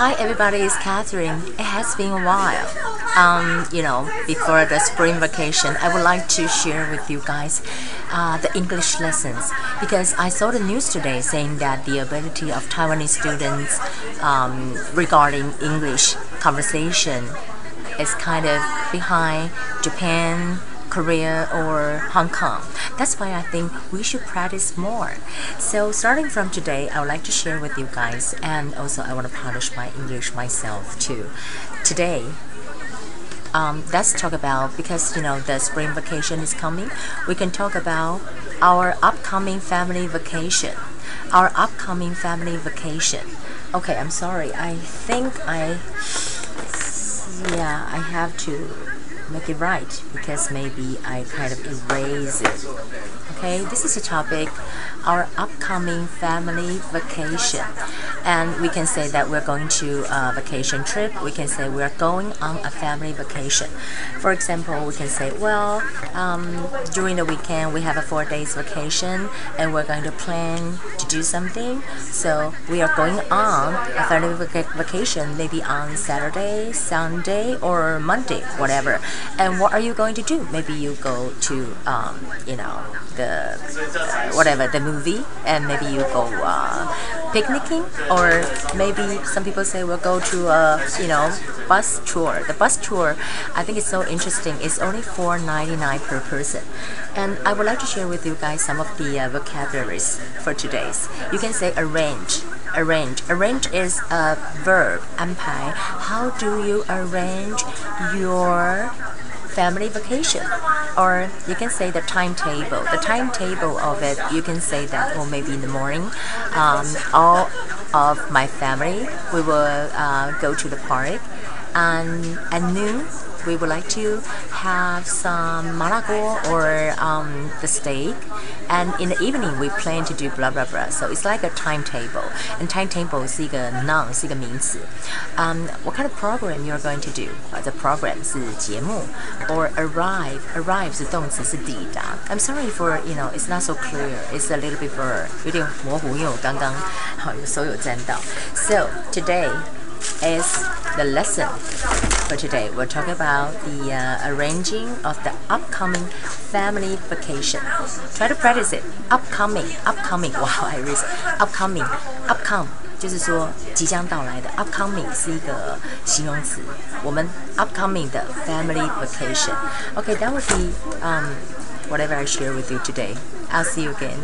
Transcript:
Hi everybody, it's Catherine. It has been a while. Um, you know, before the spring vacation, I would like to share with you guys uh, the English lessons because I saw the news today saying that the ability of Taiwanese students um, regarding English conversation is kind of behind Japan, Korea or Hong Kong. That's why I think we should practice more. So starting from today, I would like to share with you guys and also I want to polish my English myself too. Today, um, let's talk about because you know the spring vacation is coming. We can talk about our upcoming family vacation. Our upcoming family vacation. Okay, I'm sorry. I think I yeah I have to make it right because maybe I kind of erase it. Okay, this is a topic, our upcoming family vacation. And we can say that we're going to a vacation trip. We can say we're going on a family vacation. For example, we can say, well, um, during the weekend we have a four days vacation and we're going to plan do something. So we are going on a family vacation maybe on Saturday, Sunday, or Monday, whatever. And what are you going to do? Maybe you go to, um, you know, the uh, whatever the movie, and maybe you go uh, picnicking, or maybe some people say we'll go to a you know bus tour. The bus tour, I think it's so interesting. It's only $4.99 per person, and I would like to share with you guys some of the uh, vocabularies for today's. You can say arrange arrange. Arrange is a verb, 安排. How do you arrange your family vacation. Or you can say the timetable. The timetable of it you can say that or maybe in the morning. Um, all of my family we will uh, go to the park and at noon we would like to have some malago or um, the steak and in the evening we plan to do blah blah blah so it's like a timetable and timetable 是一个 noun 是一个名词 um, what kind of program you're going to do uh, the program 是节目 or arrive arrive 是动词是抵达 I'm sorry for you know it's not so clear it's a little bit blur 有点模糊因为我刚刚好有手有沾到 so today is the lesson for today. We'll talk about the uh, arranging of the upcoming family vacation. Try to practice it. Upcoming, upcoming. Wow, I read upcoming, upcome. 就是说即将到来的 upcoming 是一个形容词，我们 upcoming 的 family vacation. Okay, that would be um, whatever I share with you today. I'll see you again.